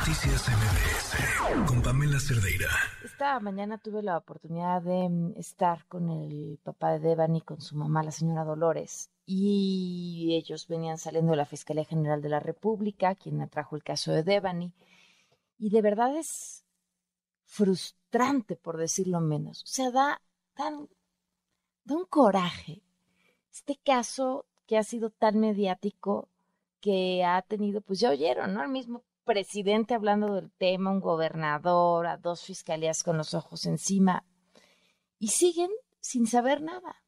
Noticias MBS con Pamela Cerdeira. Esta mañana tuve la oportunidad de mm, estar con el papá de Devani, con su mamá, la señora Dolores, y ellos venían saliendo de la Fiscalía General de la República, quien atrajo el caso de Devani, y de verdad es frustrante, por decirlo menos. O sea, da, da un coraje. Este caso que ha sido tan mediático que ha tenido, pues ya oyeron, ¿no? El mismo presidente hablando del tema, un gobernador, a dos fiscalías con los ojos encima, y siguen sin saber nada.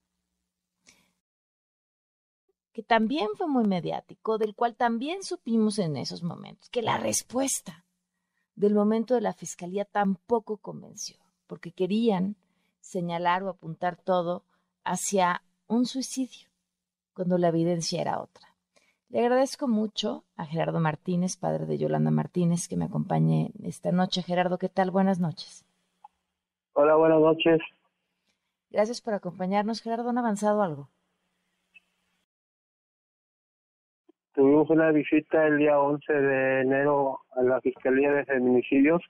Que también fue muy mediático, del cual también supimos en esos momentos que la respuesta del momento de la fiscalía tampoco convenció, porque querían señalar o apuntar todo hacia un suicidio, cuando la evidencia era otra. Le agradezco mucho a Gerardo Martínez, padre de Yolanda Martínez, que me acompañe esta noche. Gerardo, ¿qué tal? Buenas noches. Hola, buenas noches. Gracias por acompañarnos. Gerardo, ¿han avanzado algo? Tuvimos una visita el día 11 de enero a la Fiscalía de Feminicidios.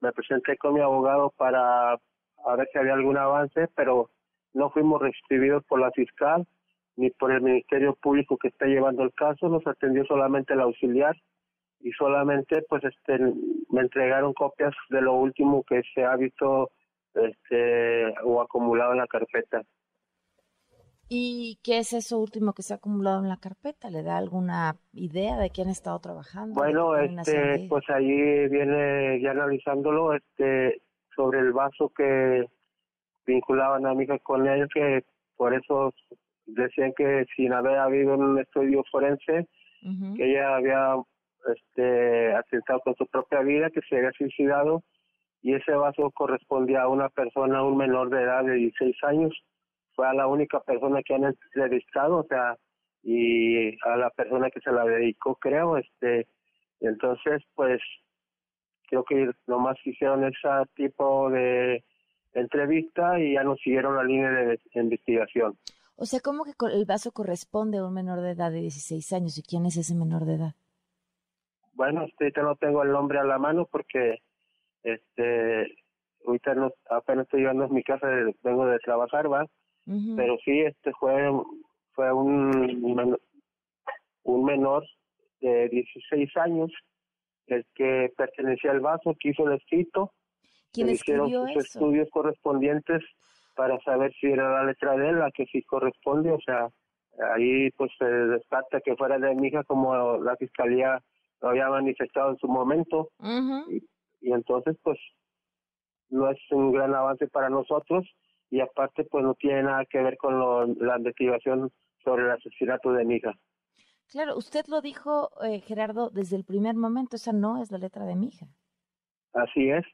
Me presenté con mi abogado para ver si había algún avance, pero no fuimos recibidos por la fiscal ni por el Ministerio Público que está llevando el caso, nos atendió solamente el auxiliar y solamente pues este me entregaron copias de lo último que se ha visto este o acumulado en la carpeta. ¿Y qué es eso último que se ha acumulado en la carpeta? ¿Le da alguna idea de quién ha estado trabajando? Bueno, este, pues ahí viene ya analizándolo, este, sobre el vaso que vinculaban a mi hija con él, que por eso decían que sin haber habido un estudio forense, que ella había este, atentado con su propia vida, que se había suicidado, y ese vaso correspondía a una persona, un menor de edad de 16 años. Fue a la única persona que han entrevistado, o sea, y a la persona que se la dedicó, creo, este, entonces, pues, creo que nomás hicieron ese tipo de entrevista y ya no siguieron la línea de investigación. O sea, ¿cómo que el vaso corresponde a un menor de edad de 16 años? ¿Y quién es ese menor de edad? Bueno, este, no tengo el nombre a la mano porque este ahorita no, apenas estoy llegando a mi casa, vengo de trabajar, ¿va? Pero sí, este fue, fue un, un menor de 16 años el que pertenecía al vaso, que hizo el escrito. ¿Quién hicieron sus estudios correspondientes para saber si era la letra de él la que sí corresponde, o sea, ahí pues se descarta que fuera de mi hija como la fiscalía lo había manifestado en su momento y, entonces pues no es un gran avance para nosotros y aparte pues no tiene nada que ver con la investigación sobre el asesinato de mi hija. Claro, usted lo dijo, eh, Gerardo, desde el primer momento, esa no es la letra de mi hija. Así es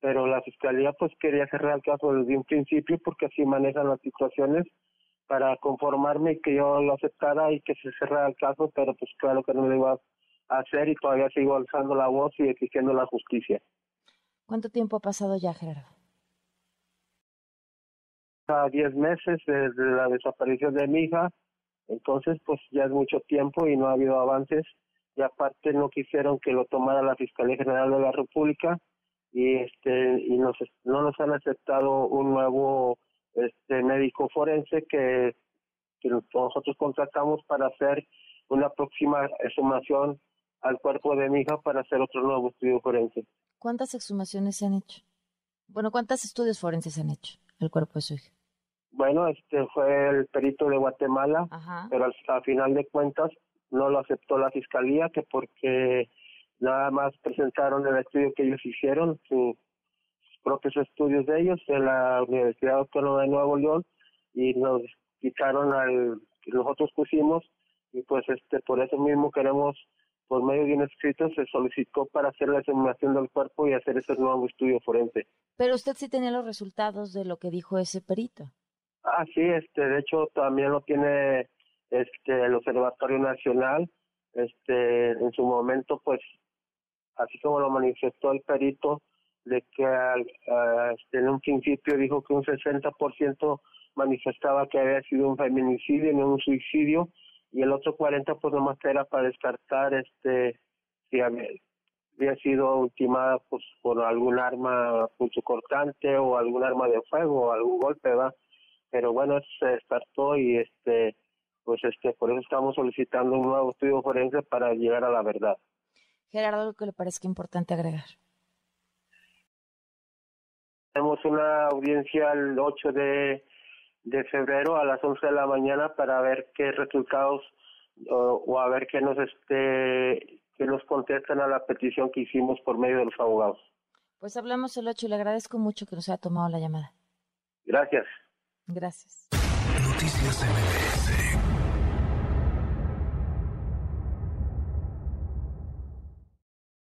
pero la fiscalía pues quería cerrar el caso desde un principio porque así manejan las situaciones para conformarme y que yo lo aceptara y que se cerrara el caso, pero pues claro que no lo iba a hacer y todavía sigo alzando la voz y exigiendo la justicia. ¿Cuánto tiempo ha pasado ya, Gerardo? A diez meses desde la desaparición de mi hija, entonces pues ya es mucho tiempo y no ha habido avances y aparte no quisieron que lo tomara la Fiscalía General de la República y este y nos no nos han aceptado un nuevo este médico forense que, que nosotros contratamos para hacer una próxima exhumación al cuerpo de mi hija para hacer otro nuevo estudio forense. ¿Cuántas exhumaciones se han hecho? Bueno, ¿cuántos estudios forenses se han hecho el cuerpo de su hija? Bueno, este fue el perito de Guatemala, pero al, al final de cuentas no lo aceptó la fiscalía que porque nada más presentaron el estudio que ellos hicieron, sus propios estudios de ellos en la Universidad Autónoma de Nuevo León y nos quitaron al que nosotros pusimos y pues este por eso mismo queremos por medio de un escrito se solicitó para hacer la examinación del cuerpo y hacer ese nuevo estudio forense. Pero usted sí tenía los resultados de lo que dijo ese perito. Ah, sí, este, de hecho también lo tiene este el Observatorio Nacional, este, en su momento pues así como lo manifestó el perito, de que este, en un principio dijo que un 60% manifestaba que había sido un feminicidio, no un suicidio, y el otro 40% pues nomás era para descartar este si había sido ultimada pues por algún arma cortante o algún arma de fuego o algún golpe, ¿va? Pero bueno, se despertó y este pues este por eso estamos solicitando un nuevo estudio forense para llegar a la verdad. Gerardo, ¿algo que le parezca importante agregar? Tenemos una audiencia el 8 de, de febrero a las 11 de la mañana para ver qué resultados o, o a ver qué nos este que nos contestan a la petición que hicimos por medio de los abogados. Pues hablamos el 8 y le agradezco mucho que nos haya tomado la llamada. Gracias. Gracias. Noticias MBS